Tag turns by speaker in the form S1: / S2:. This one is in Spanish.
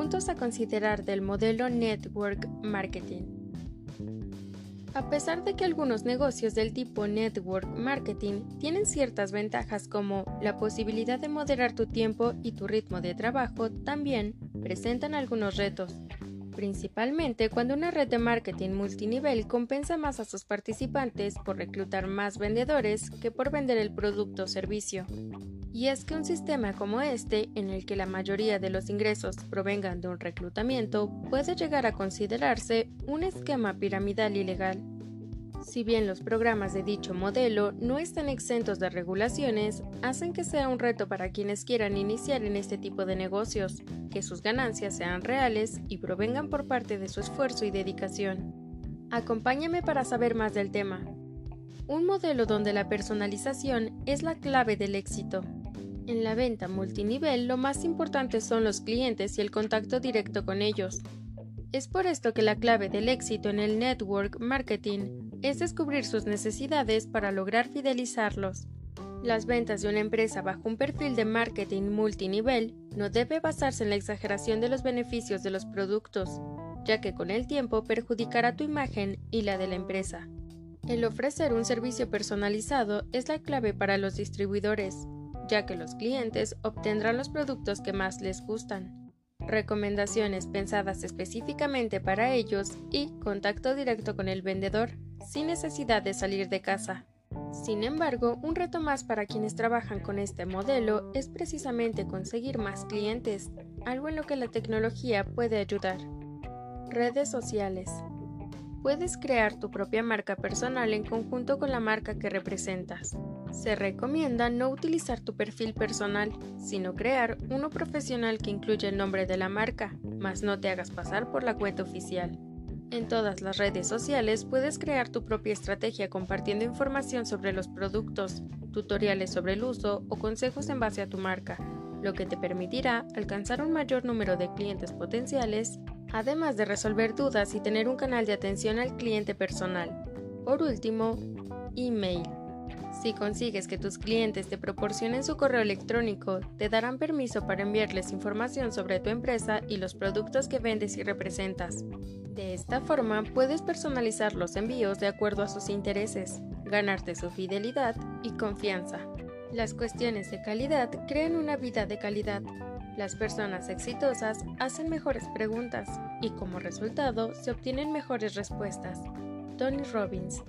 S1: Puntos a considerar del modelo Network Marketing. A pesar de que algunos negocios del tipo Network Marketing tienen ciertas ventajas como la posibilidad de moderar tu tiempo y tu ritmo de trabajo, también presentan algunos retos, principalmente cuando una red de marketing multinivel compensa más a sus participantes por reclutar más vendedores que por vender el producto o servicio. Y es que un sistema como este, en el que la mayoría de los ingresos provengan de un reclutamiento, puede llegar a considerarse un esquema piramidal ilegal. Si bien los programas de dicho modelo no están exentos de regulaciones, hacen que sea un reto para quienes quieran iniciar en este tipo de negocios, que sus ganancias sean reales y provengan por parte de su esfuerzo y dedicación. Acompáñame para saber más del tema. Un modelo donde la personalización es la clave del éxito. En la venta multinivel lo más importante son los clientes y el contacto directo con ellos. Es por esto que la clave del éxito en el network marketing es descubrir sus necesidades para lograr fidelizarlos. Las ventas de una empresa bajo un perfil de marketing multinivel no debe basarse en la exageración de los beneficios de los productos, ya que con el tiempo perjudicará tu imagen y la de la empresa. El ofrecer un servicio personalizado es la clave para los distribuidores, ya que los clientes obtendrán los productos que más les gustan recomendaciones pensadas específicamente para ellos y contacto directo con el vendedor sin necesidad de salir de casa. Sin embargo, un reto más para quienes trabajan con este modelo es precisamente conseguir más clientes, algo en lo que la tecnología puede ayudar. Redes sociales. Puedes crear tu propia marca personal en conjunto con la marca que representas. Se recomienda no utilizar tu perfil personal, sino crear uno profesional que incluya el nombre de la marca, mas no te hagas pasar por la cuenta oficial. En todas las redes sociales puedes crear tu propia estrategia compartiendo información sobre los productos, tutoriales sobre el uso o consejos en base a tu marca, lo que te permitirá alcanzar un mayor número de clientes potenciales, además de resolver dudas y tener un canal de atención al cliente personal. Por último, email. Si consigues que tus clientes te proporcionen su correo electrónico, te darán permiso para enviarles información sobre tu empresa y los productos que vendes y representas. De esta forma, puedes personalizar los envíos de acuerdo a sus intereses, ganarte su fidelidad y confianza. Las cuestiones de calidad crean una vida de calidad. Las personas exitosas hacen mejores preguntas y como resultado se obtienen mejores respuestas. Tony Robbins